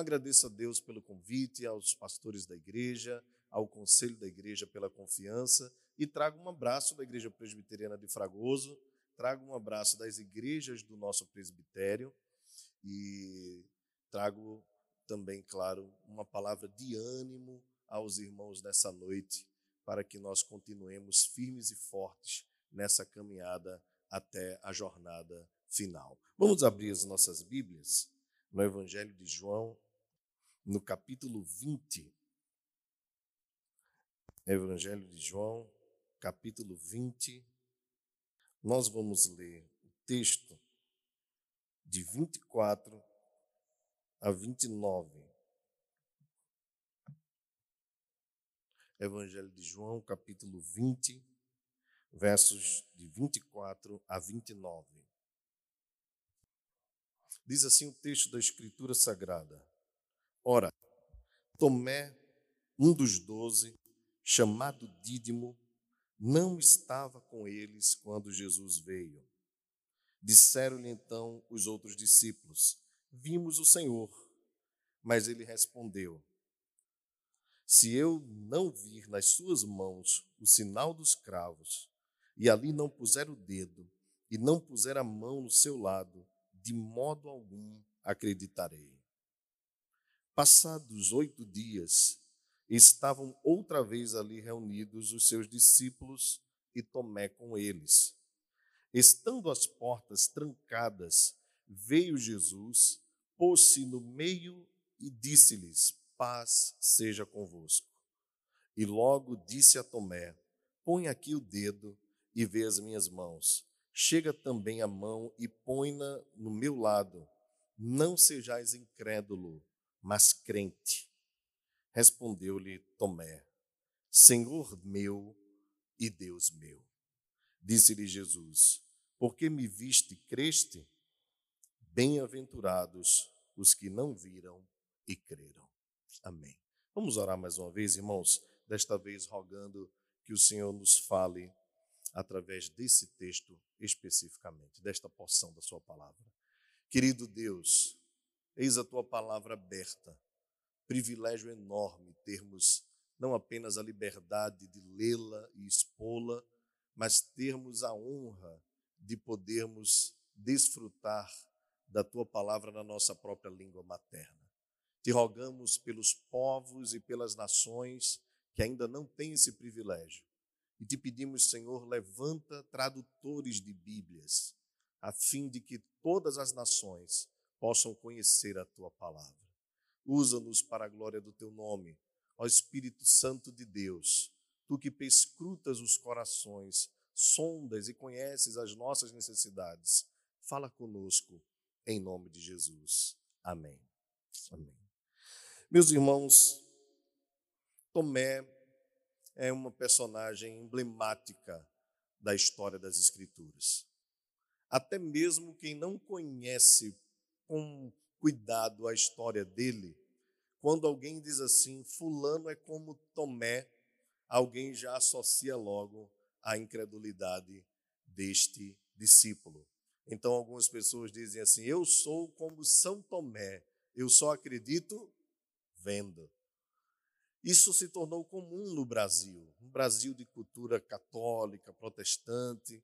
Agradeço a Deus pelo convite, aos pastores da igreja, ao conselho da igreja pela confiança e trago um abraço da Igreja Presbiteriana de Fragoso, trago um abraço das igrejas do nosso presbitério e trago também, claro, uma palavra de ânimo aos irmãos nessa noite, para que nós continuemos firmes e fortes nessa caminhada até a jornada final. Vamos abrir as nossas Bíblias no Evangelho de João, no capítulo 20. Evangelho de João, capítulo 20. Nós vamos ler o texto de 24 a 29. Evangelho de João, capítulo 20, versos de 24 a 29. Diz assim o texto da Escritura Sagrada: Ora, Tomé, um dos doze, chamado Dídimo, não estava com eles quando Jesus veio. Disseram-lhe então os outros discípulos: Vimos o Senhor. Mas ele respondeu: Se eu não vir nas suas mãos o sinal dos cravos, e ali não puser o dedo, e não puser a mão no seu lado, de modo algum acreditarei. Passados oito dias, estavam outra vez ali reunidos os seus discípulos e Tomé com eles. Estando as portas trancadas, veio Jesus, pôs-se no meio e disse-lhes: Paz seja convosco. E logo disse a Tomé: Põe aqui o dedo e vê as minhas mãos. Chega também a mão e põe-na no meu lado. Não sejais incrédulo, mas crente. Respondeu-lhe Tomé: Senhor meu e Deus meu. Disse-lhe Jesus: Porque me viste, creste? Bem-aventurados os que não viram e creram. Amém. Vamos orar mais uma vez, irmãos, desta vez rogando que o Senhor nos fale através desse texto especificamente, desta porção da Sua palavra. Querido Deus, eis a Tua palavra aberta, privilégio enorme termos não apenas a liberdade de lê-la e expô-la, mas termos a honra de podermos desfrutar da Tua palavra na nossa própria língua materna. Te rogamos pelos povos e pelas nações que ainda não têm esse privilégio e te pedimos, Senhor, levanta tradutores de Bíblias, a fim de que todas as nações possam conhecer a tua palavra. Usa-nos para a glória do teu nome, ó Espírito Santo de Deus, tu que perscrutas os corações, sondas e conheces as nossas necessidades. Fala conosco, em nome de Jesus. Amém. Amém. Meus irmãos, Tomé é uma personagem emblemática da história das Escrituras. Até mesmo quem não conhece com cuidado a história dele, quando alguém diz assim, Fulano é como Tomé, alguém já associa logo a incredulidade deste discípulo. Então, algumas pessoas dizem assim: Eu sou como São Tomé, eu só acredito vendo. Isso se tornou comum no Brasil, um Brasil de cultura católica, protestante.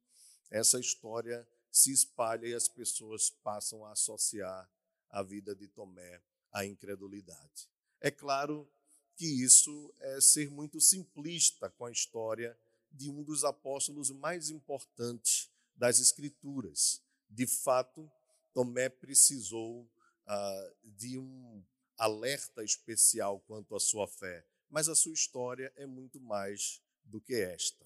Essa história se espalha e as pessoas passam a associar a vida de Tomé à incredulidade. É claro que isso é ser muito simplista com a história de um dos apóstolos mais importantes das Escrituras. De fato, Tomé precisou ah, de um alerta especial quanto à sua fé, mas a sua história é muito mais do que esta.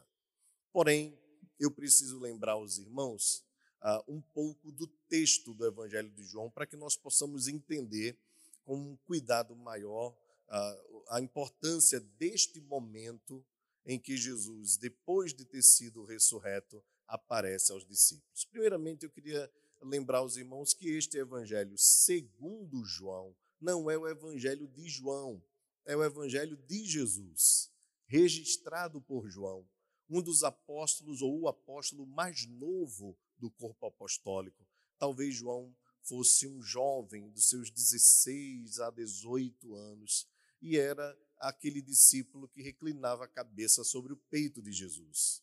Porém, eu preciso lembrar os irmãos uh, um pouco do texto do Evangelho de João para que nós possamos entender com um cuidado maior uh, a importância deste momento em que Jesus, depois de ter sido ressurreto, aparece aos discípulos. Primeiramente, eu queria lembrar os irmãos que este Evangelho, segundo João, não é o evangelho de João, é o evangelho de Jesus, registrado por João, um dos apóstolos ou o apóstolo mais novo do corpo apostólico. Talvez João fosse um jovem dos seus 16 a 18 anos e era aquele discípulo que reclinava a cabeça sobre o peito de Jesus.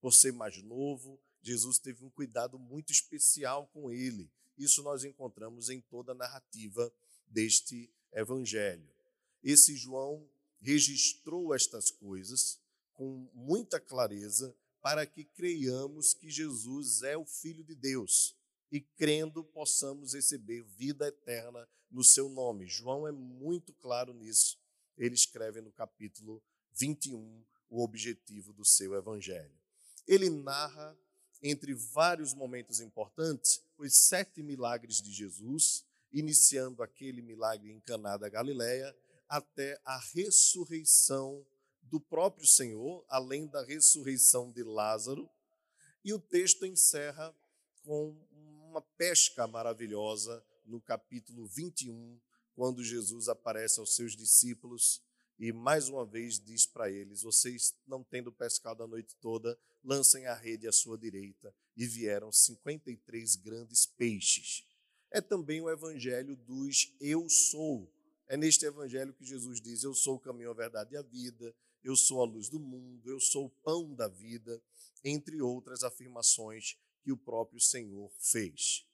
Por ser mais novo, Jesus teve um cuidado muito especial com ele. Isso nós encontramos em toda a narrativa deste evangelho. Esse João registrou estas coisas com muita clareza para que creiamos que Jesus é o Filho de Deus e crendo possamos receber vida eterna no seu nome. João é muito claro nisso. Ele escreve no capítulo 21 o objetivo do seu evangelho. Ele narra, entre vários momentos importantes, os sete milagres de Jesus, iniciando aquele milagre em Caná da Galileia, até a ressurreição do próprio Senhor, além da ressurreição de Lázaro. E o texto encerra com uma pesca maravilhosa no capítulo 21, quando Jesus aparece aos seus discípulos e mais uma vez diz para eles: Vocês, não tendo pescado a noite toda, lancem a rede à sua direita. E vieram 53 grandes peixes. É também o evangelho dos eu sou. É neste evangelho que Jesus diz: Eu sou o caminho, a verdade e a vida eu sou a luz do mundo, eu sou o pão da vida, entre outras afirmações que o próprio Senhor fez.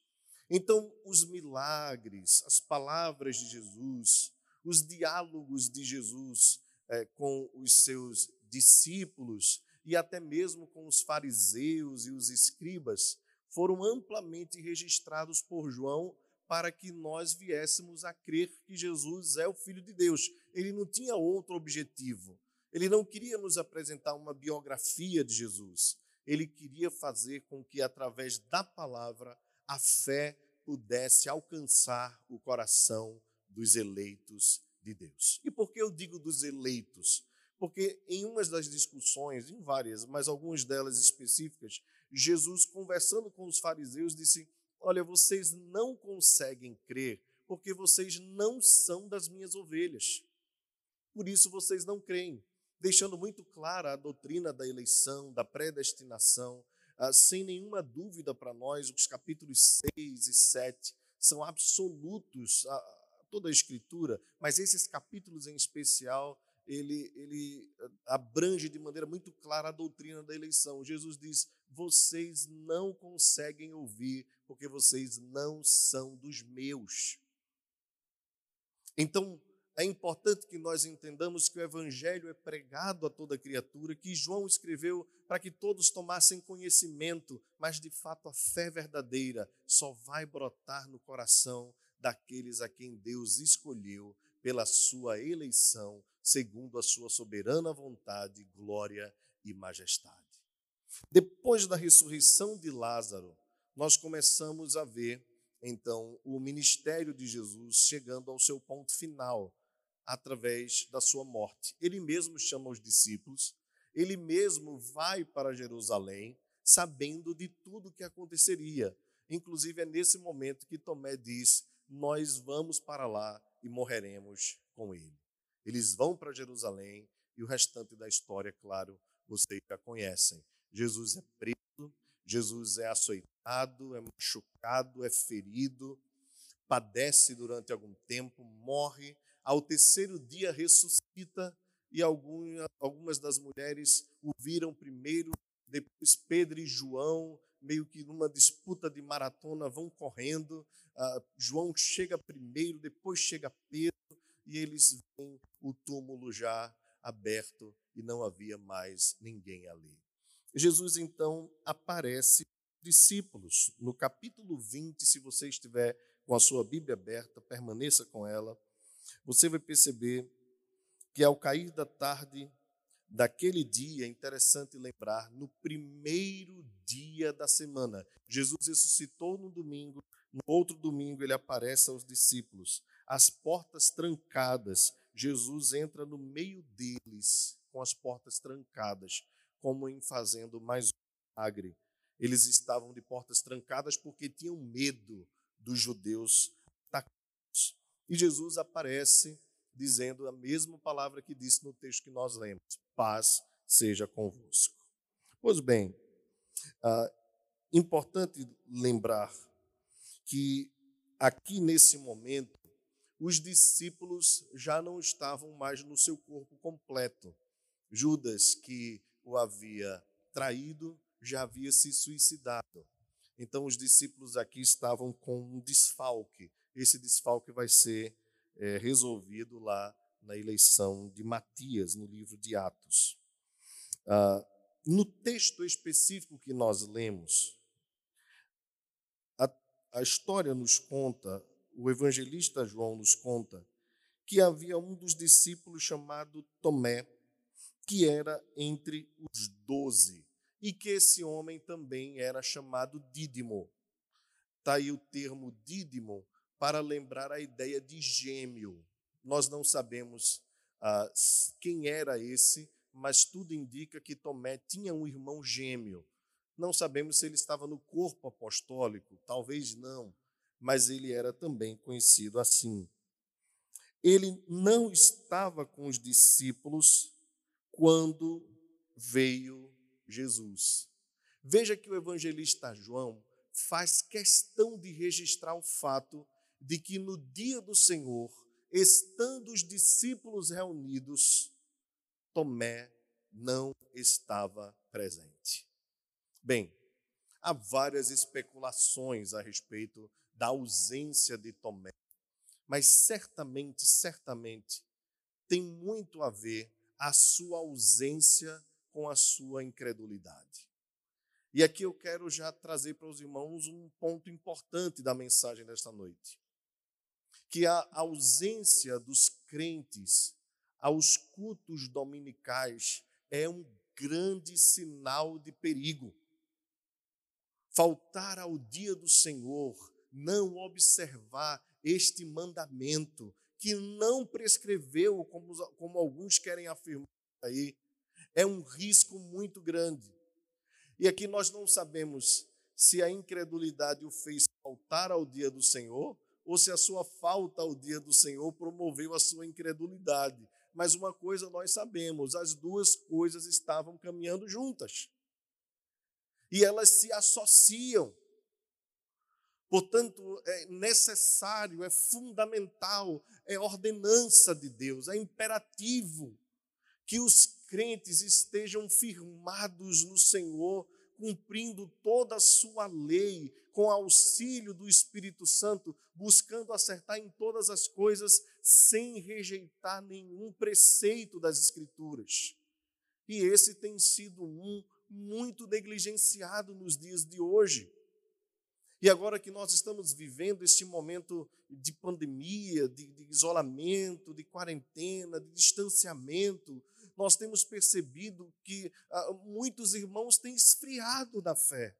Então, os milagres, as palavras de Jesus, os diálogos de Jesus é, com os seus discípulos e até mesmo com os fariseus e os escribas foram amplamente registrados por João para que nós viéssemos a crer que Jesus é o Filho de Deus. Ele não tinha outro objetivo ele não queria nos apresentar uma biografia de Jesus. Ele queria fazer com que, através da palavra, a fé pudesse alcançar o coração dos eleitos de Deus. E por que eu digo dos eleitos? Porque em umas das discussões, em várias, mas algumas delas específicas, Jesus, conversando com os fariseus, disse: Olha, vocês não conseguem crer porque vocês não são das minhas ovelhas. Por isso vocês não creem deixando muito clara a doutrina da eleição, da predestinação. Ah, sem nenhuma dúvida para nós, os capítulos 6 e 7 são absolutos toda a Escritura, mas esses capítulos em especial, ele, ele ah, abrange de maneira muito clara a doutrina da eleição. Jesus diz: vocês não conseguem ouvir, porque vocês não são dos meus. Então, é importante que nós entendamos que o Evangelho é pregado a toda criatura, que João escreveu para que todos tomassem conhecimento, mas de fato a fé verdadeira só vai brotar no coração daqueles a quem Deus escolheu pela sua eleição, segundo a sua soberana vontade, glória e majestade. Depois da ressurreição de Lázaro, nós começamos a ver então o ministério de Jesus chegando ao seu ponto final através da sua morte. Ele mesmo chama os discípulos, ele mesmo vai para Jerusalém, sabendo de tudo o que aconteceria. Inclusive, é nesse momento que Tomé diz: Nós vamos para lá e morreremos com ele. Eles vão para Jerusalém e o restante da história, claro, vocês já conhecem. Jesus é preso, Jesus é açoitado, é machucado, é ferido, padece durante algum tempo, morre ao terceiro dia ressuscita e algumas das mulheres o viram primeiro, depois Pedro e João, meio que numa disputa de maratona, vão correndo. Uh, João chega primeiro, depois chega Pedro, e eles veem o túmulo já aberto e não havia mais ninguém ali. Jesus então aparece discípulos. No capítulo 20, se você estiver com a sua Bíblia aberta, permaneça com ela você vai perceber que ao cair da tarde daquele dia, é interessante lembrar, no primeiro dia da semana, Jesus ressuscitou no domingo, no outro domingo ele aparece aos discípulos, as portas trancadas, Jesus entra no meio deles com as portas trancadas, como em fazendo mais um milagre. Eles estavam de portas trancadas porque tinham medo dos judeus e Jesus aparece dizendo a mesma palavra que disse no texto que nós lemos: paz seja convosco. Pois bem, é importante lembrar que aqui nesse momento, os discípulos já não estavam mais no seu corpo completo. Judas, que o havia traído, já havia se suicidado. Então, os discípulos aqui estavam com um desfalque. Esse desfalque vai ser é, resolvido lá na eleição de Matias, no livro de Atos. Ah, no texto específico que nós lemos, a, a história nos conta, o evangelista João nos conta, que havia um dos discípulos chamado Tomé, que era entre os doze, e que esse homem também era chamado Dídimo. Está aí o termo Dídimo para lembrar a ideia de gêmeo. Nós não sabemos ah, quem era esse, mas tudo indica que Tomé tinha um irmão gêmeo. Não sabemos se ele estava no corpo apostólico, talvez não, mas ele era também conhecido assim. Ele não estava com os discípulos quando veio Jesus. Veja que o evangelista João faz questão de registrar o fato de que no dia do Senhor, estando os discípulos reunidos, Tomé não estava presente. Bem, há várias especulações a respeito da ausência de Tomé, mas certamente, certamente, tem muito a ver a sua ausência com a sua incredulidade. E aqui eu quero já trazer para os irmãos um ponto importante da mensagem desta noite. Que a ausência dos crentes aos cultos dominicais é um grande sinal de perigo. Faltar ao dia do Senhor, não observar este mandamento, que não prescreveu, como, como alguns querem afirmar aí, é um risco muito grande. E aqui nós não sabemos se a incredulidade o fez faltar ao dia do Senhor ou se a sua falta ao dia do Senhor promoveu a sua incredulidade mas uma coisa nós sabemos: as duas coisas estavam caminhando juntas. E elas se associam. Portanto, é necessário, é fundamental, é ordenança de Deus, é imperativo que os crentes estejam firmados no Senhor, cumprindo toda a sua lei, com auxílio do Espírito Santo, buscando acertar em todas as coisas, sem rejeitar nenhum preceito das Escrituras. E esse tem sido um muito negligenciado nos dias de hoje. E agora que nós estamos vivendo este momento de pandemia, de, de, isolamento, de quarentena, de distanciamento, nós temos percebido que ah, muitos irmãos têm esfriado da fé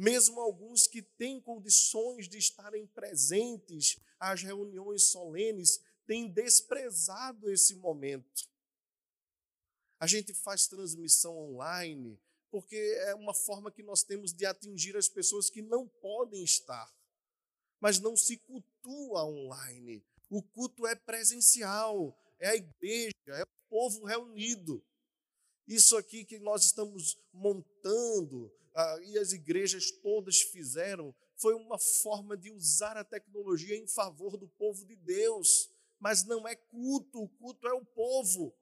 mesmo alguns que têm condições de estarem presentes às reuniões solenes, têm desprezado esse momento. A gente faz transmissão online porque é uma forma que nós temos de atingir as pessoas que não podem estar, mas não se cultua online. O culto é presencial, é a igreja, é o povo reunido. Isso aqui que nós estamos montando, ah, e as igrejas todas fizeram foi uma forma de usar a tecnologia em favor do povo de Deus, mas não é culto, o culto é o povo.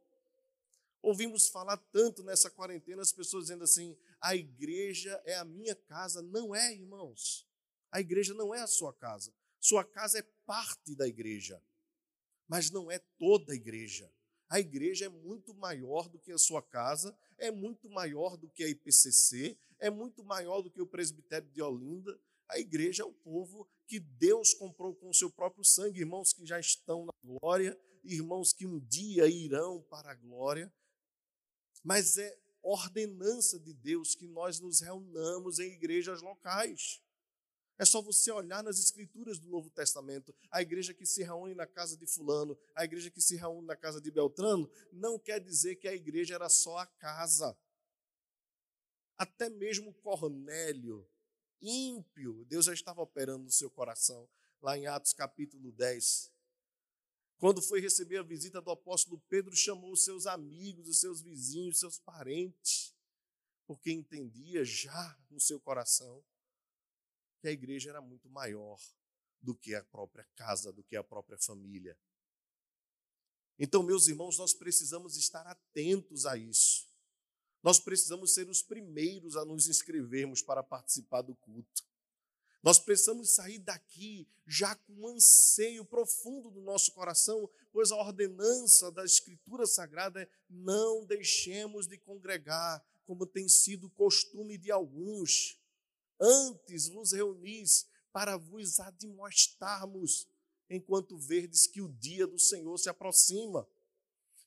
Ouvimos falar tanto nessa quarentena as pessoas dizendo assim: a igreja é a minha casa. Não é, irmãos. A igreja não é a sua casa. Sua casa é parte da igreja, mas não é toda a igreja. A igreja é muito maior do que a sua casa, é muito maior do que a IPCC, é muito maior do que o presbitério de Olinda. A igreja é o povo que Deus comprou com o seu próprio sangue, irmãos que já estão na glória, irmãos que um dia irão para a glória. Mas é ordenança de Deus que nós nos reunamos em igrejas locais. É só você olhar nas escrituras do Novo Testamento. A igreja que se reúne na casa de Fulano, a igreja que se reúne na casa de Beltrano, não quer dizer que a igreja era só a casa. Até mesmo Cornélio, ímpio, Deus já estava operando no seu coração, lá em Atos capítulo 10. Quando foi receber a visita do apóstolo Pedro, chamou os seus amigos, os seus vizinhos, os seus parentes, porque entendia já no seu coração que a igreja era muito maior do que a própria casa, do que a própria família. Então, meus irmãos, nós precisamos estar atentos a isso. Nós precisamos ser os primeiros a nos inscrevermos para participar do culto. Nós precisamos sair daqui já com um anseio profundo do nosso coração, pois a ordenança da Escritura Sagrada é: não deixemos de congregar, como tem sido costume de alguns. Antes vos reunis para vos admoestarmos enquanto verdes que o dia do Senhor se aproxima.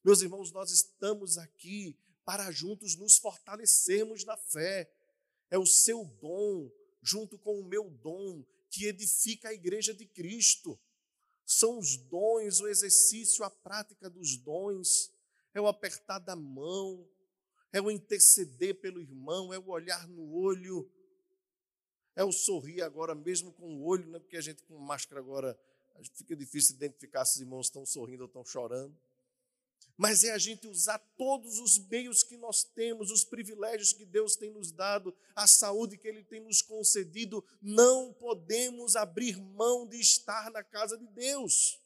Meus irmãos, nós estamos aqui para juntos nos fortalecermos na fé. É o seu dom, junto com o meu dom, que edifica a igreja de Cristo. São os dons, o exercício, a prática dos dons, é o apertar da mão, é o interceder pelo irmão, é o olhar no olho, é o sorrir agora, mesmo com o olho, né? porque a gente com máscara agora fica difícil identificar se os irmãos estão sorrindo ou estão chorando. Mas é a gente usar todos os meios que nós temos, os privilégios que Deus tem nos dado, a saúde que Ele tem nos concedido. Não podemos abrir mão de estar na casa de Deus.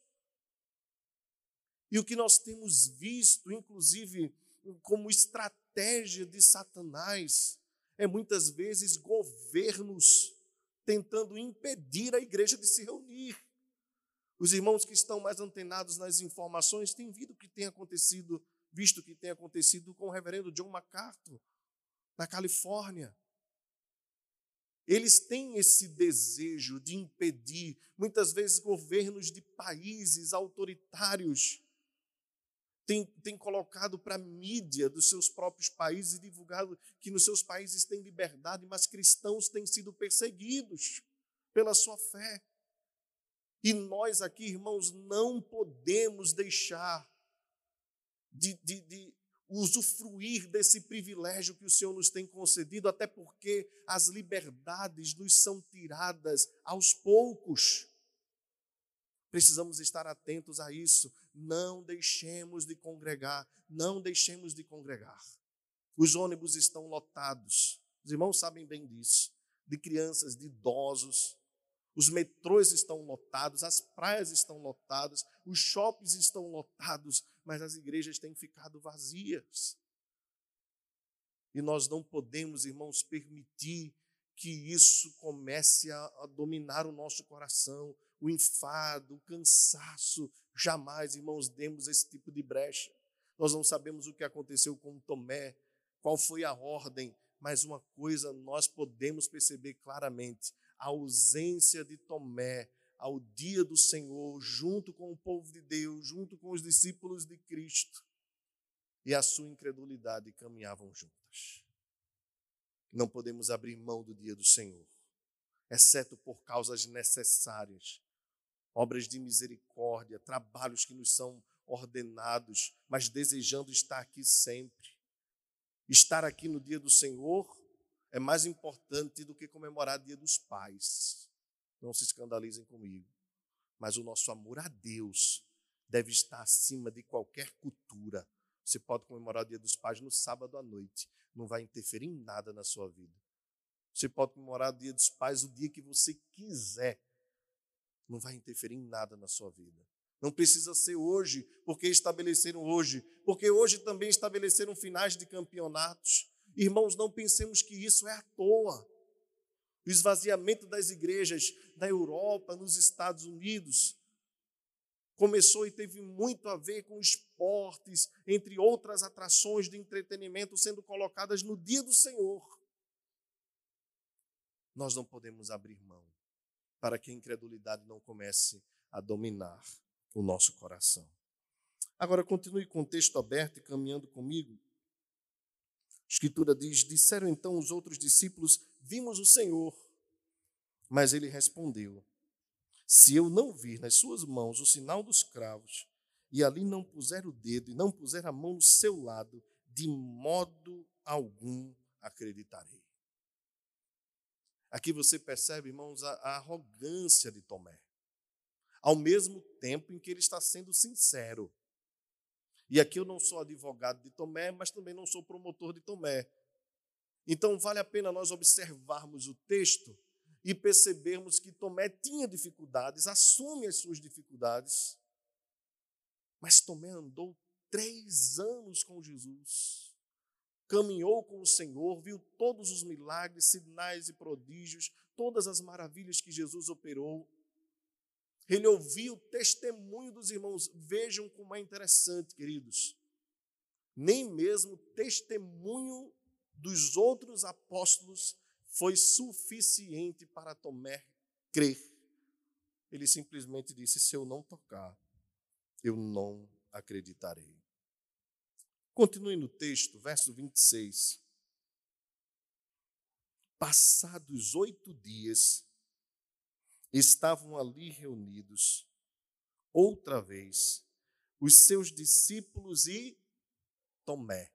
E o que nós temos visto, inclusive, como estratégia de Satanás, é muitas vezes governos tentando impedir a igreja de se reunir. Os irmãos que estão mais antenados nas informações têm visto o que tem acontecido, visto o que tem acontecido com o reverendo John MacArthur, na Califórnia. Eles têm esse desejo de impedir, muitas vezes, governos de países autoritários têm, têm colocado para a mídia dos seus próprios países e divulgado que nos seus países tem liberdade, mas cristãos têm sido perseguidos pela sua fé. E nós aqui, irmãos, não podemos deixar de, de, de, usufruir desse privilégio que o Senhor nos tem concedido, até porque as liberdades nos são tiradas aos poucos. Precisamos estar atentos a isso. Não deixemos de congregar, não deixemos de congregar. Os ônibus estão lotados, os irmãos sabem bem disso, de crianças, de idosos, os metrôs estão lotados, as praias estão lotadas, os shoppings estão lotados, mas as igrejas têm ficado vazias. E nós não podemos, irmãos, permitir que isso comece a, a dominar o nosso coração, o enfado, o cansaço. Jamais, irmãos, demos esse tipo de brecha. Nós não sabemos o que aconteceu com Tomé, qual foi a ordem, mas uma coisa nós podemos perceber claramente: a ausência de Tomé ao dia do Senhor, junto com o povo de Deus, junto com os discípulos de Cristo, e a sua incredulidade caminhavam juntas. Não podemos abrir mão do dia do Senhor, exceto por causas necessárias, obras de misericórdia, trabalhos que nos são ordenados, mas desejando estar aqui sempre. Estar aqui no dia do Senhor é mais importante do que comemorar Dia dos Pais. Não se escandalizem comigo. Mas o nosso amor a Deus deve estar acima de qualquer cultura. Você pode comemorar o Dia dos Pais no sábado à noite, não vai interferir em nada na sua vida. Você pode comemorar o Dia dos Pais o dia que você quiser, não vai interferir em nada na sua vida. Não precisa ser hoje, porque estabeleceram hoje, porque hoje também estabeleceram finais de campeonatos. Irmãos, não pensemos que isso é à toa. O esvaziamento das igrejas da Europa, nos Estados Unidos, começou e teve muito a ver com esportes, entre outras atrações de entretenimento sendo colocadas no dia do Senhor. Nós não podemos abrir mão para que a incredulidade não comece a dominar o nosso coração. Agora, continue com o texto aberto e caminhando comigo a Escritura diz: Disseram então os outros discípulos: Vimos o Senhor. Mas ele respondeu: Se eu não vir nas suas mãos o sinal dos cravos, e ali não puser o dedo e não puser a mão no seu lado, de modo algum acreditarei. Aqui você percebe, irmãos, a, a arrogância de Tomé. Ao mesmo tempo em que ele está sendo sincero. E aqui eu não sou advogado de Tomé, mas também não sou promotor de Tomé. Então vale a pena nós observarmos o texto e percebermos que Tomé tinha dificuldades, assume as suas dificuldades, mas Tomé andou três anos com Jesus, caminhou com o Senhor, viu todos os milagres, sinais e prodígios, todas as maravilhas que Jesus operou. Ele ouviu o testemunho dos irmãos. Vejam como é interessante, queridos. Nem mesmo o testemunho dos outros apóstolos foi suficiente para Tomé crer. Ele simplesmente disse: Se eu não tocar, eu não acreditarei. Continue no texto, verso 26. Passados oito dias, estavam ali reunidos, outra vez, os seus discípulos e Tomé.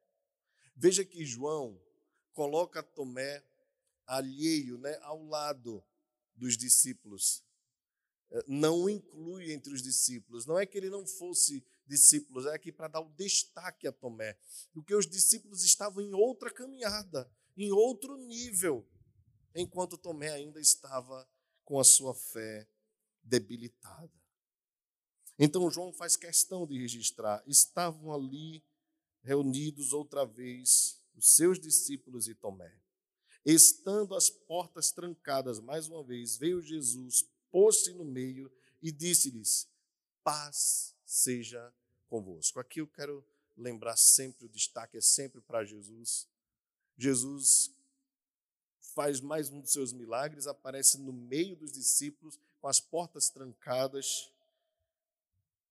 Veja que João coloca Tomé alheio, né, ao lado dos discípulos. É, não inclui entre os discípulos. Não é que ele não fosse discípulo, é aqui para dar o destaque a Tomé. Porque os discípulos estavam em outra caminhada, em outro nível, enquanto Tomé ainda estava com a sua fé debilitada. Então João faz questão de registrar: estavam ali reunidos outra vez os seus discípulos e Tomé. Estando as portas trancadas mais uma vez, veio Jesus, pôs-se no meio e disse-lhes: Paz seja convosco. Aqui eu quero lembrar sempre, o destaque é sempre para Jesus. Jesus faz mais um dos seus milagres, aparece no meio dos discípulos, com as portas trancadas.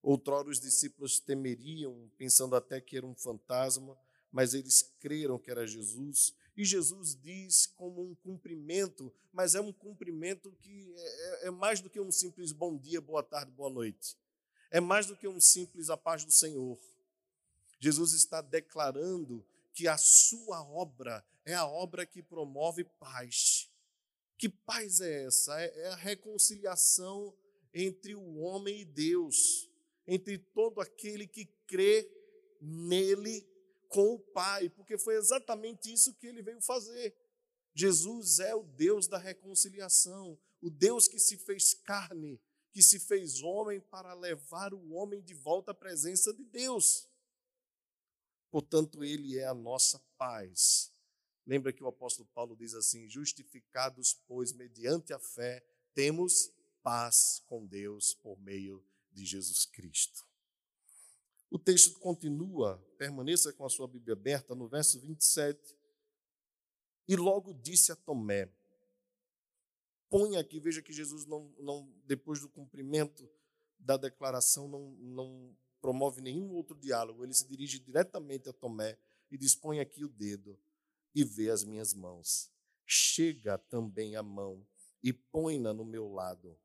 Outrora os discípulos temeriam, pensando até que era um fantasma, mas eles creram que era Jesus. E Jesus diz como um cumprimento, mas é um cumprimento que é, é, é mais do que um simples bom dia, boa tarde, boa noite. É mais do que um simples a paz do Senhor. Jesus está declarando que a sua obra é a obra que promove paz. Que paz é essa? É, é a reconciliação entre o homem e Deus, entre todo aquele que crê nele com o Pai, porque foi exatamente isso que ele veio fazer. Jesus é o Deus da reconciliação, o Deus que se fez carne, que se fez homem para levar o homem de volta à presença de Deus. Portanto, ele é a nossa paz. Lembra que o apóstolo Paulo diz assim: justificados, pois, mediante a fé, temos paz com Deus por meio de Jesus Cristo. O texto continua, permaneça com a sua Bíblia aberta, no verso 27. E logo disse a Tomé: Põe aqui, veja que Jesus, não, não, depois do cumprimento da declaração, não, não promove nenhum outro diálogo. Ele se dirige diretamente a Tomé e diz: Põe aqui o dedo e vê as minhas mãos. Chega também a mão e põe-na no meu lado.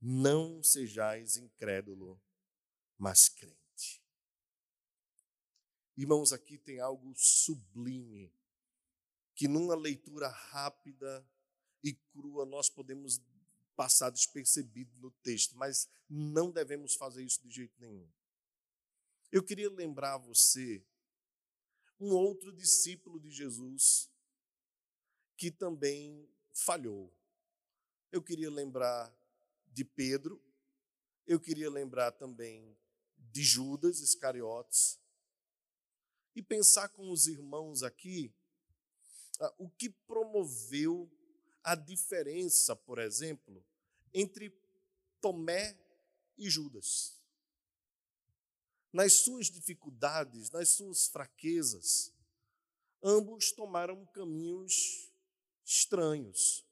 Não sejais incrédulo, mas crente. Irmãos, aqui tem algo sublime que numa leitura rápida e crua nós podemos passar despercebido no texto, mas não devemos fazer isso de jeito nenhum. Eu queria lembrar você um outro discípulo de Jesus que também falhou. Eu queria lembrar de Pedro, eu queria lembrar também de Judas Iscariotes. E pensar com os irmãos aqui ah, o que promoveu a diferença, por exemplo, entre Tomé e Judas. Nas suas dificuldades, nas suas fraquezas, ambos tomaram caminhos estranhos,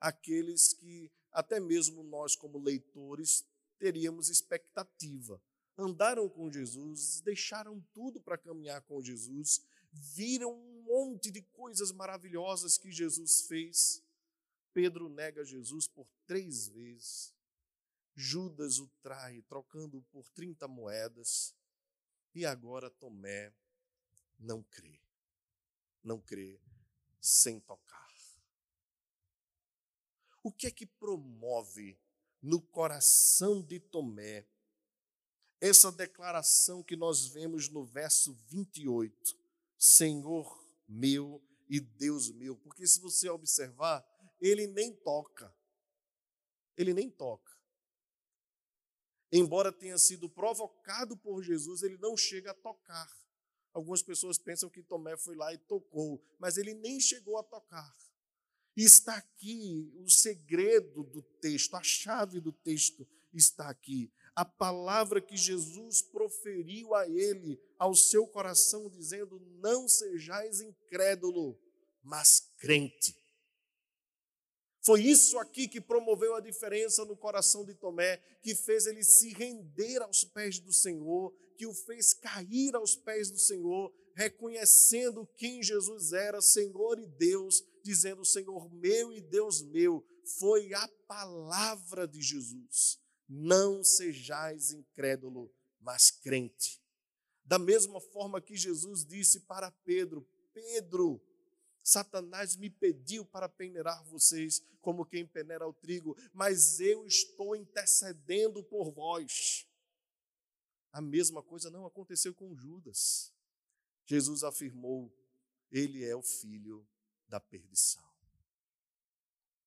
aqueles que até mesmo nós, como leitores, teríamos expectativa andaram com Jesus, deixaram tudo para caminhar com Jesus, viram um monte de coisas maravilhosas que Jesus fez. Pedro nega Jesus por três vezes. Judas o trai, trocando por 30 moedas. E agora Tomé não crê. Não crê sem tocar. O que é que promove no coração de Tomé essa declaração que nós vemos no verso 28, Senhor meu e Deus meu, porque se você observar, ele nem toca. Ele nem toca. Embora tenha sido provocado por Jesus, ele não chega a tocar. Algumas pessoas pensam que Tomé foi lá e tocou, mas ele nem chegou a tocar. E está aqui o segredo do texto, a chave do texto está aqui. A palavra que Jesus proferiu a ele, ao seu coração, dizendo: Não sejais incrédulo, mas crente. Foi isso aqui que promoveu a diferença no coração de Tomé, que fez ele se render aos pés do Senhor, que o fez cair aos pés do Senhor, reconhecendo quem Jesus era, Senhor e Deus, dizendo: Senhor meu e Deus meu. Foi a palavra de Jesus. Não sejais incrédulo, mas crente. Da mesma forma que Jesus disse para Pedro: Pedro, Satanás me pediu para peneirar vocês como quem peneira o trigo, mas eu estou intercedendo por vós. A mesma coisa não aconteceu com Judas. Jesus afirmou: ele é o filho da perdição.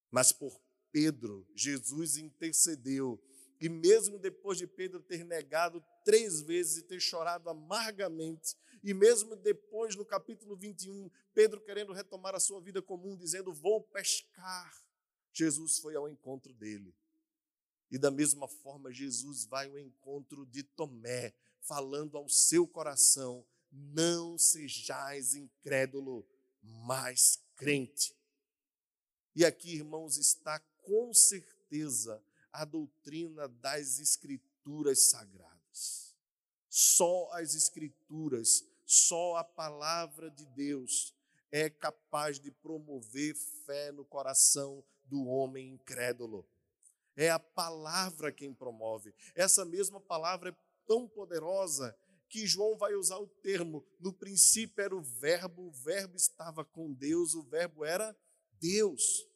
Mas por Pedro, Jesus intercedeu e mesmo depois de Pedro ter negado três vezes e ter chorado amargamente, e mesmo depois, no capítulo 21, Pedro querendo retomar a sua vida comum, dizendo: Vou pescar, Jesus foi ao encontro dele. E da mesma forma, Jesus vai ao encontro de Tomé, falando ao seu coração: Não sejais incrédulo, mas crente. E aqui, irmãos, está com certeza a doutrina das Escrituras sagradas. Só as Escrituras, só a palavra de Deus é capaz de promover fé no coração do homem incrédulo. É a palavra quem promove. Essa mesma palavra é tão poderosa que João vai usar o termo: no princípio era o Verbo, o Verbo estava com Deus, o Verbo era Deus.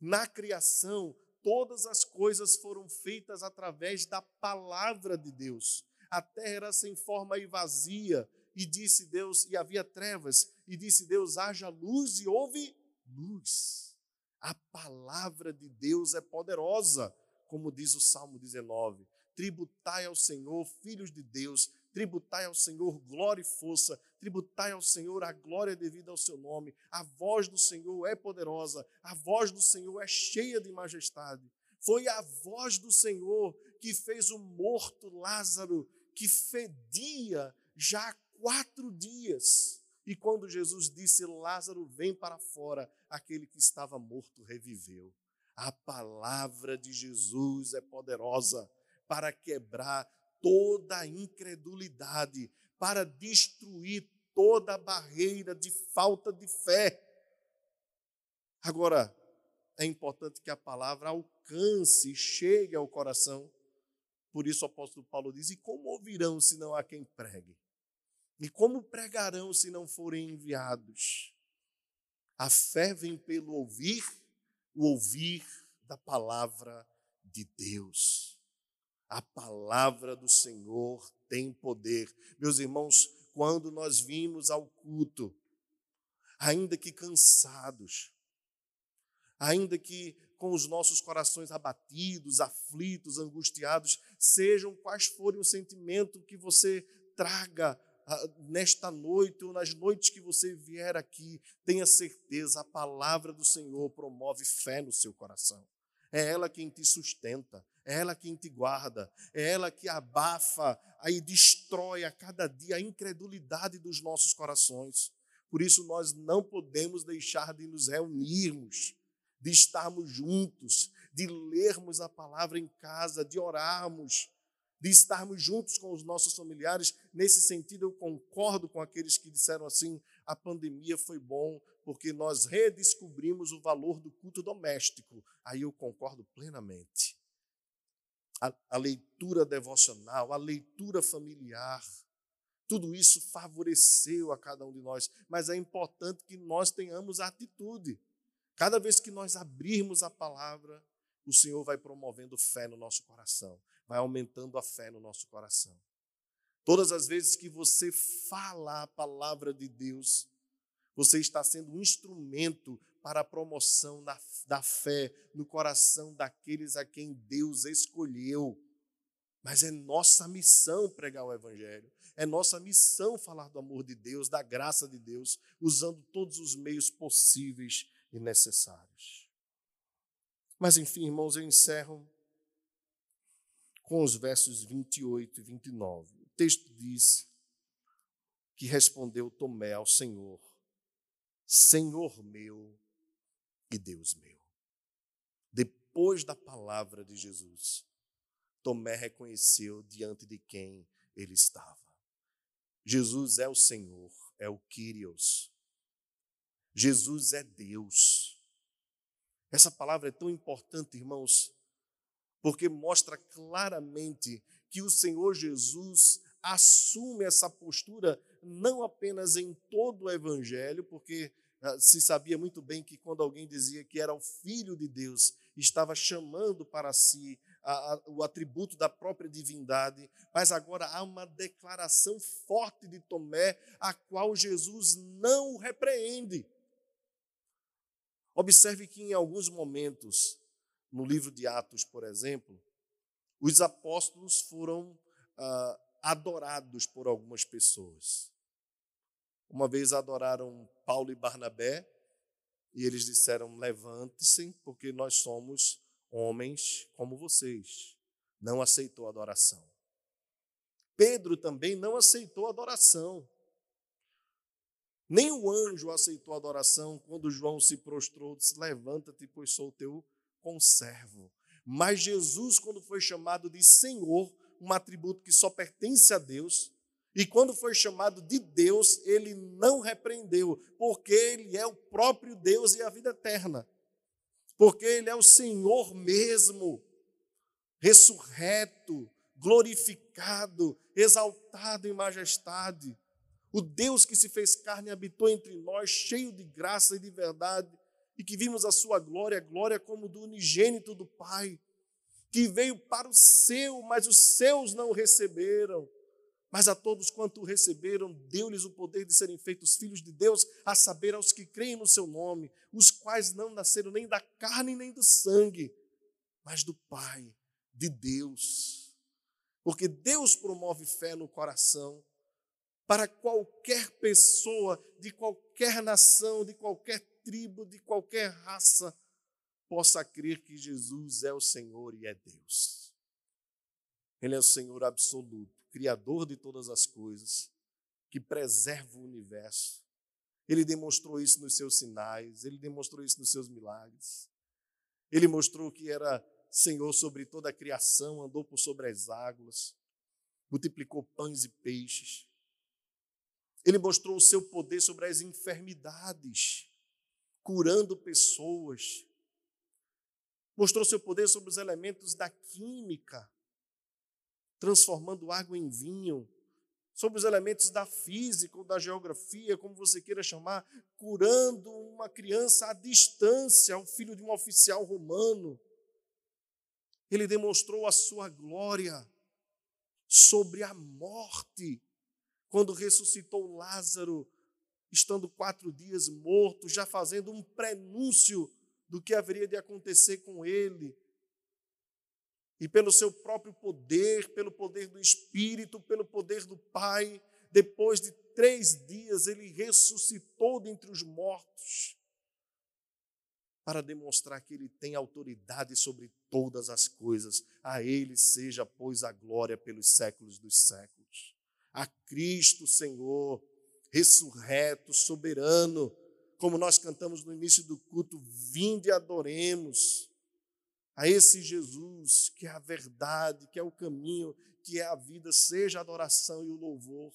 Na criação, todas as coisas foram feitas através da palavra de Deus. A terra era sem forma e vazia, e disse Deus, e havia trevas, e disse Deus: haja luz, e houve luz. A palavra de Deus é poderosa, como diz o Salmo 19. Tributai ao Senhor, filhos de Deus, tributai ao Senhor glória e força, tributai ao Senhor a glória devida ao seu nome. A voz do Senhor é poderosa, a voz do Senhor é cheia de majestade. Foi a voz do Senhor que fez o morto Lázaro, que fedia já há quatro dias. E quando Jesus disse: Lázaro, vem para fora, aquele que estava morto reviveu. A palavra de Jesus é poderosa para quebrar toda a incredulidade, para destruir toda a barreira de falta de fé. Agora, é importante que a palavra alcance, chegue ao coração. Por isso o apóstolo Paulo diz: E como ouvirão se não há quem pregue? E como pregarão se não forem enviados? A fé vem pelo ouvir, o ouvir da palavra de Deus. A palavra do Senhor tem poder. Meus irmãos, quando nós vimos ao culto, ainda que cansados, ainda que com os nossos corações abatidos, aflitos, angustiados, sejam quais forem o sentimento que você traga ah, nesta noite ou nas noites que você vier aqui, tenha certeza, a palavra do Senhor promove fé no seu coração. É ela quem te sustenta, é ela quem te guarda, é ela que abafa e destrói a cada dia a incredulidade dos nossos corações. Por isso nós não podemos deixar de nos reunirmos, de estarmos juntos, de lermos a palavra em casa, de orarmos, de estarmos juntos com os nossos familiares. Nesse sentido, eu concordo com aqueles que disseram assim: a pandemia foi bom porque nós redescobrimos o valor do culto doméstico. Aí eu concordo plenamente a, a leitura devocional, a leitura familiar, tudo isso favoreceu a cada um de nós, mas é importante que nós tenhamos atitude. Cada vez que nós abrirmos a palavra, o Senhor vai promovendo fé no nosso coração, vai aumentando a fé no nosso coração. Todas as vezes que você fala a palavra de Deus, você está sendo um instrumento para a promoção na, da fé no coração daqueles a quem Deus escolheu. Mas é nossa missão pregar o Evangelho, é nossa missão falar do amor de Deus, da graça de Deus, usando todos os meios possíveis e necessários. Mas enfim, irmãos, eu encerro com os versos 28 e 29. O texto diz que respondeu Tomé ao Senhor: Senhor meu e Deus meu. Depois da palavra de Jesus, Tomé reconheceu diante de quem ele estava. Jesus é o Senhor, é o Kyrios. Jesus é Deus. Essa palavra é tão importante, irmãos, porque mostra claramente que o Senhor Jesus assume essa postura não apenas em todo o evangelho, porque se sabia muito bem que quando alguém dizia que era o filho de Deus, estava chamando para si a, a, o atributo da própria divindade, mas agora há uma declaração forte de Tomé, a qual Jesus não o repreende. Observe que em alguns momentos, no livro de Atos, por exemplo, os apóstolos foram ah, adorados por algumas pessoas. Uma vez adoraram Paulo e Barnabé e eles disseram: levante-se, porque nós somos homens como vocês. Não aceitou adoração. Pedro também não aceitou adoração. Nem o anjo aceitou adoração quando João se prostrou, disse: Levanta-te, pois sou teu conservo. Mas Jesus, quando foi chamado de Senhor, um atributo que só pertence a Deus. E quando foi chamado de Deus, ele não repreendeu, porque ele é o próprio Deus e a vida eterna. Porque ele é o Senhor mesmo, ressurreto, glorificado, exaltado em majestade. O Deus que se fez carne habitou entre nós, cheio de graça e de verdade, e que vimos a sua glória, glória como do unigênito do Pai que veio para o seu, mas os seus não receberam. Mas a todos quanto receberam, deu-lhes o poder de serem feitos filhos de Deus, a saber, aos que creem no seu nome, os quais não nasceram nem da carne nem do sangue, mas do Pai, de Deus. Porque Deus promove fé no coração para qualquer pessoa, de qualquer nação, de qualquer tribo, de qualquer raça, possa crer que Jesus é o Senhor e é Deus. Ele é o Senhor absoluto, Criador de todas as coisas, que preserva o universo. Ele demonstrou isso nos seus sinais, ele demonstrou isso nos seus milagres. Ele mostrou que era Senhor sobre toda a criação, andou por sobre as águas, multiplicou pães e peixes. Ele mostrou o seu poder sobre as enfermidades, curando pessoas, mostrou seu poder sobre os elementos da química, transformando água em vinho, sobre os elementos da física ou da geografia, como você queira chamar, curando uma criança à distância, o filho de um oficial romano. Ele demonstrou a sua glória sobre a morte, quando ressuscitou Lázaro, estando quatro dias morto, já fazendo um prenúncio do que haveria de acontecer com ele. E pelo seu próprio poder, pelo poder do Espírito, pelo poder do Pai, depois de três dias, ele ressuscitou dentre os mortos, para demonstrar que ele tem autoridade sobre todas as coisas. A ele seja, pois, a glória pelos séculos dos séculos. A Cristo, Senhor, ressurreto, soberano, como nós cantamos no início do culto, vinde e adoremos a esse Jesus que é a verdade, que é o caminho, que é a vida, seja a adoração e o louvor.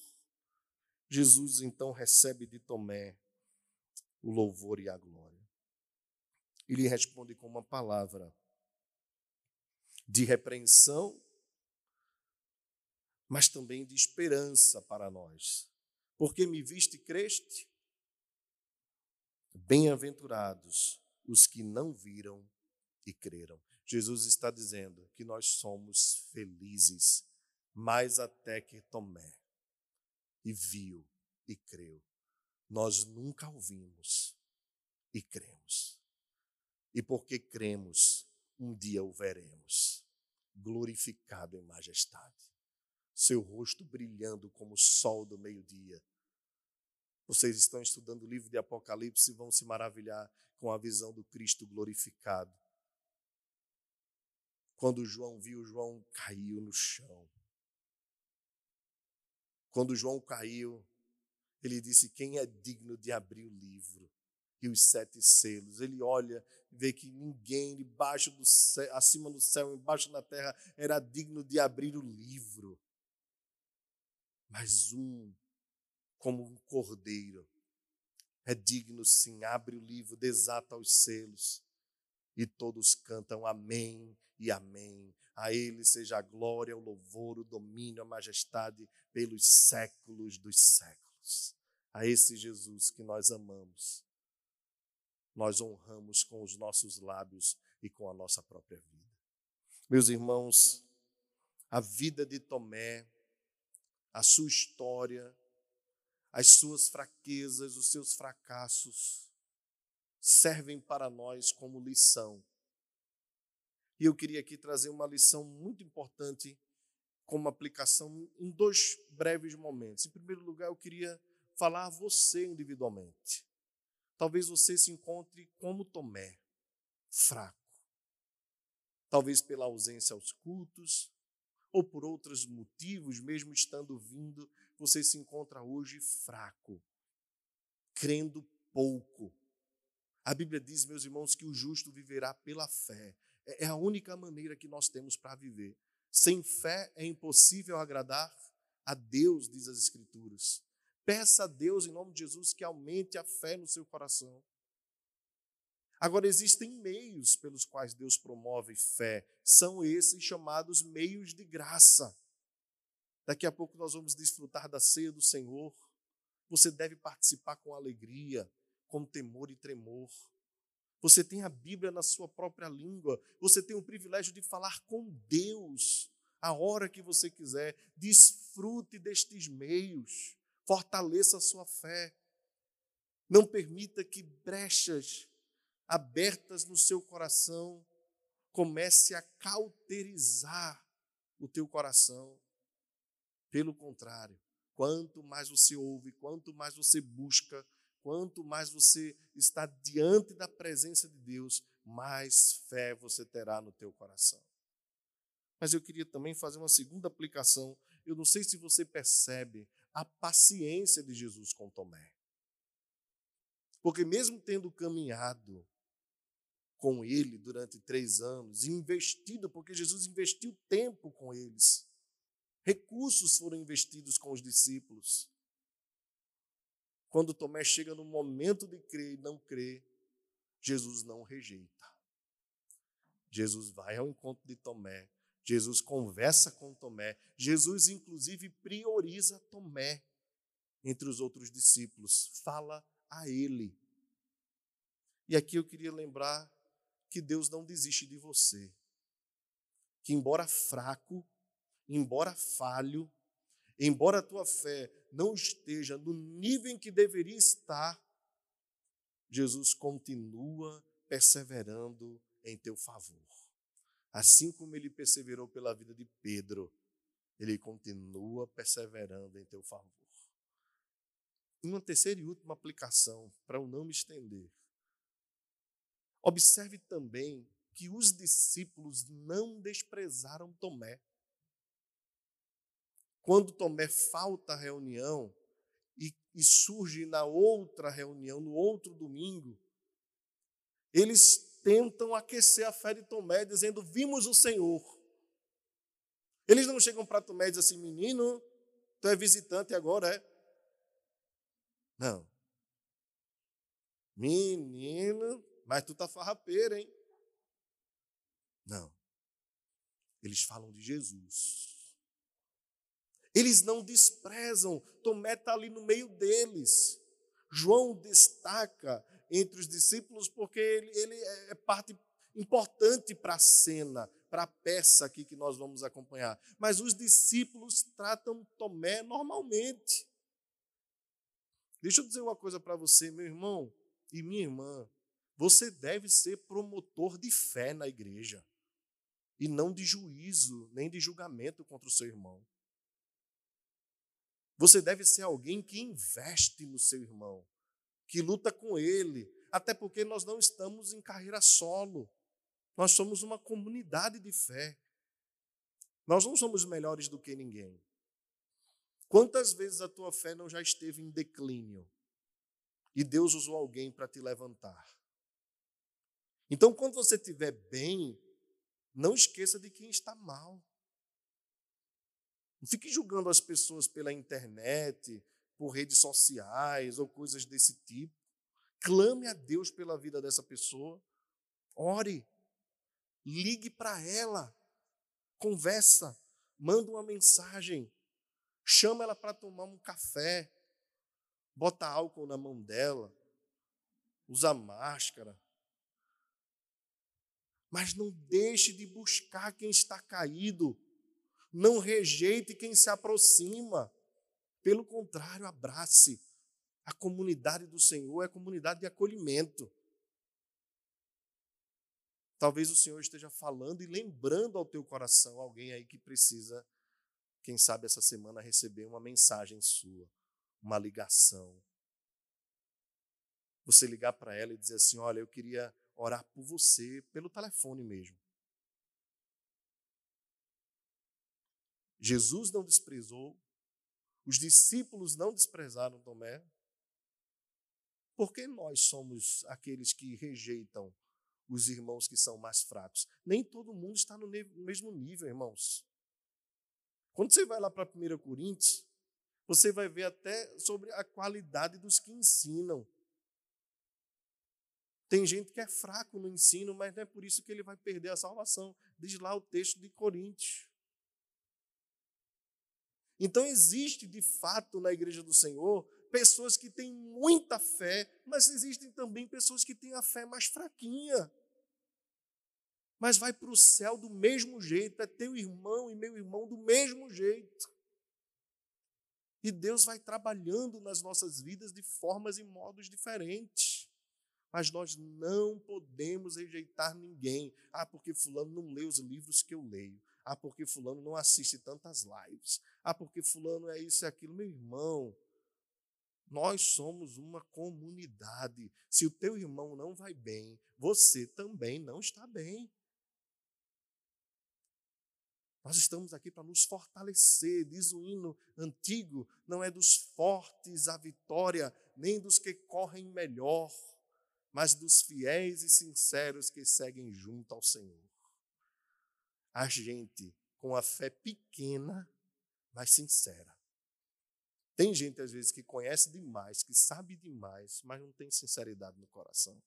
Jesus então recebe de Tomé o louvor e a glória. Ele responde com uma palavra de repreensão, mas também de esperança para nós. Porque me viste e creste? Bem-aventurados os que não viram e creram. Jesus está dizendo que nós somos felizes, mais até que Tomé e viu e creu. Nós nunca ouvimos, e cremos. E porque cremos, um dia o veremos, glorificado em majestade, seu rosto brilhando como o sol do meio-dia. Vocês estão estudando o livro de Apocalipse e vão se maravilhar com a visão do Cristo glorificado. Quando João viu, João caiu no chão. Quando João caiu, ele disse: Quem é digno de abrir o livro e os sete selos? Ele olha e vê que ninguém debaixo do céu, acima do céu, embaixo da terra, era digno de abrir o livro. Mas um, como um cordeiro, é digno sim, abre o livro, desata os selos. E todos cantam amém e amém. A Ele seja a glória, o louvor, o domínio, a majestade pelos séculos dos séculos. A esse Jesus que nós amamos, nós honramos com os nossos lábios e com a nossa própria vida. Meus irmãos, a vida de Tomé, a sua história, as suas fraquezas, os seus fracassos, servem para nós como lição e eu queria aqui trazer uma lição muito importante como aplicação em dois breves momentos. Em primeiro lugar, eu queria falar a você individualmente. Talvez você se encontre como Tomé, fraco. Talvez pela ausência aos cultos, ou por outros motivos, mesmo estando vindo, você se encontra hoje fraco, crendo pouco. A Bíblia diz, meus irmãos, que o justo viverá pela fé. É, é a única maneira que nós temos para viver. Sem fé é impossível agradar a Deus, diz as Escrituras. Peça a Deus, em nome de Jesus, que aumente a fé no seu coração. Agora, existem meios pelos quais Deus promove fé. São esses chamados meios de graça. Daqui a pouco nós vamos desfrutar da ceia do Senhor. Você deve participar com alegria, com temor e tremor. Você tem a Bíblia na sua própria língua. Você tem o privilégio de falar com Deus a hora que você quiser. Desfrute destes meios. Fortaleça a sua fé. Não permita que brechas abertas no seu coração comece a cauterizar o teu coração. Pelo contrário, quanto mais você ouve, quanto mais você busca, Quanto mais você está diante da presença de Deus, mais fé você terá no teu coração. Mas eu queria também fazer uma segunda aplicação. Eu não sei se você percebe a paciência de Jesus com Tomé. Porque mesmo tendo caminhado com ele durante três anos, investido, porque Jesus investiu tempo com eles, recursos foram investidos com os discípulos. Quando Tomé chega no momento de crer e não crê, Jesus não rejeita. Jesus vai ao encontro de Tomé, Jesus conversa com Tomé, Jesus inclusive prioriza Tomé entre os outros discípulos, fala a ele. E aqui eu queria lembrar que Deus não desiste de você. Que embora fraco, embora falho, embora a tua fé não esteja no nível em que deveria estar, Jesus continua perseverando em teu favor. Assim como ele perseverou pela vida de Pedro, ele continua perseverando em teu favor. Uma terceira e última aplicação, para eu não me estender. Observe também que os discípulos não desprezaram Tomé. Quando Tomé falta a reunião e, e surge na outra reunião, no outro domingo, eles tentam aquecer a fé de Tomé, dizendo: Vimos o Senhor. Eles não chegam para Tomé e dizem assim: Menino, tu é visitante agora, é? Não. Menino, mas tu tá farrapeira, hein? Não. Eles falam de Jesus. Eles não desprezam, Tomé está ali no meio deles. João destaca entre os discípulos porque ele, ele é parte importante para a cena, para a peça aqui que nós vamos acompanhar. Mas os discípulos tratam Tomé normalmente. Deixa eu dizer uma coisa para você, meu irmão e minha irmã. Você deve ser promotor de fé na igreja e não de juízo, nem de julgamento contra o seu irmão. Você deve ser alguém que investe no seu irmão, que luta com ele, até porque nós não estamos em carreira solo. Nós somos uma comunidade de fé. Nós não somos melhores do que ninguém. Quantas vezes a tua fé não já esteve em declínio e Deus usou alguém para te levantar? Então, quando você estiver bem, não esqueça de quem está mal. Não fique julgando as pessoas pela internet, por redes sociais ou coisas desse tipo. Clame a Deus pela vida dessa pessoa. Ore. Ligue para ela. Conversa. Manda uma mensagem. Chama ela para tomar um café. Bota álcool na mão dela. Usa máscara mas não deixe de buscar quem está caído. Não rejeite quem se aproxima. Pelo contrário, abrace. A comunidade do Senhor é comunidade de acolhimento. Talvez o Senhor esteja falando e lembrando ao teu coração alguém aí que precisa, quem sabe essa semana, receber uma mensagem sua, uma ligação. Você ligar para ela e dizer assim: Olha, eu queria orar por você pelo telefone mesmo. Jesus não desprezou, os discípulos não desprezaram Tomé. Porque nós somos aqueles que rejeitam os irmãos que são mais fracos? Nem todo mundo está no mesmo nível, irmãos. Quando você vai lá para 1 Coríntios, você vai ver até sobre a qualidade dos que ensinam. Tem gente que é fraco no ensino, mas não é por isso que ele vai perder a salvação. Diz lá o texto de Coríntios. Então existe de fato na igreja do Senhor pessoas que têm muita fé, mas existem também pessoas que têm a fé mais fraquinha. Mas vai para o céu do mesmo jeito, é teu irmão e meu irmão do mesmo jeito. E Deus vai trabalhando nas nossas vidas de formas e modos diferentes. Mas nós não podemos rejeitar ninguém. Ah, porque Fulano não lê os livros que eu leio. Ah, porque Fulano não assiste tantas lives. Ah, porque Fulano é isso e aquilo. Meu irmão, nós somos uma comunidade. Se o teu irmão não vai bem, você também não está bem. Nós estamos aqui para nos fortalecer. Diz o hino antigo: não é dos fortes a vitória, nem dos que correm melhor mas dos fiéis e sinceros que seguem junto ao Senhor. A gente com a fé pequena, mas sincera. Tem gente, às vezes, que conhece demais, que sabe demais, mas não tem sinceridade no coração.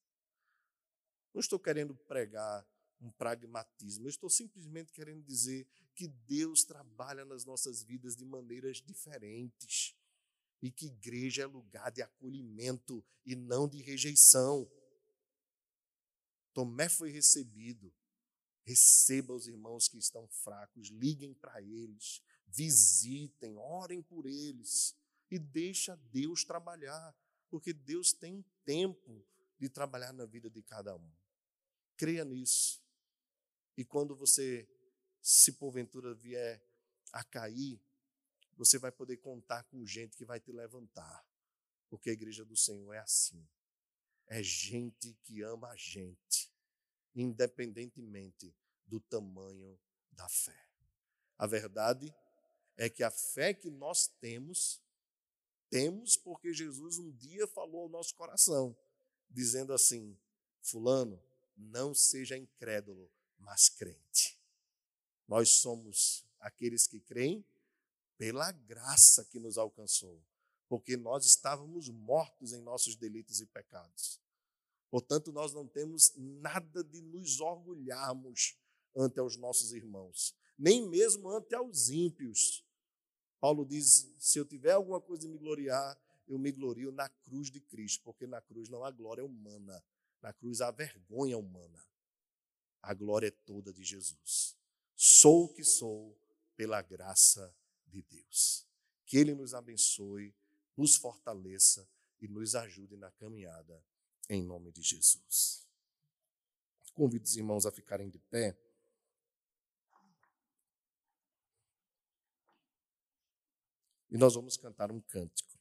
Não estou querendo pregar um pragmatismo, eu estou simplesmente querendo dizer que Deus trabalha nas nossas vidas de maneiras diferentes e que igreja é lugar de acolhimento e não de rejeição. Tomé foi recebido. Receba os irmãos que estão fracos, liguem para eles, visitem, orem por eles e deixa Deus trabalhar, porque Deus tem tempo de trabalhar na vida de cada um. Creia nisso. E quando você, se porventura vier a cair, você vai poder contar com gente que vai te levantar, porque a igreja do Senhor é assim. É gente que ama a gente, independentemente do tamanho da fé. A verdade é que a fé que nós temos, temos porque Jesus um dia falou ao nosso coração, dizendo assim: Fulano, não seja incrédulo, mas crente. Nós somos aqueles que creem pela graça que nos alcançou, porque nós estávamos mortos em nossos delitos e pecados. Portanto, nós não temos nada de nos orgulharmos ante os nossos irmãos, nem mesmo ante os ímpios. Paulo diz: se eu tiver alguma coisa de me gloriar, eu me glorio na cruz de Cristo, porque na cruz não há glória humana, na cruz há vergonha humana. A glória é toda de Jesus. Sou o que sou pela graça de Deus. Que Ele nos abençoe, nos fortaleça e nos ajude na caminhada. Em nome de Jesus. Convido os irmãos a ficarem de pé. E nós vamos cantar um cântico.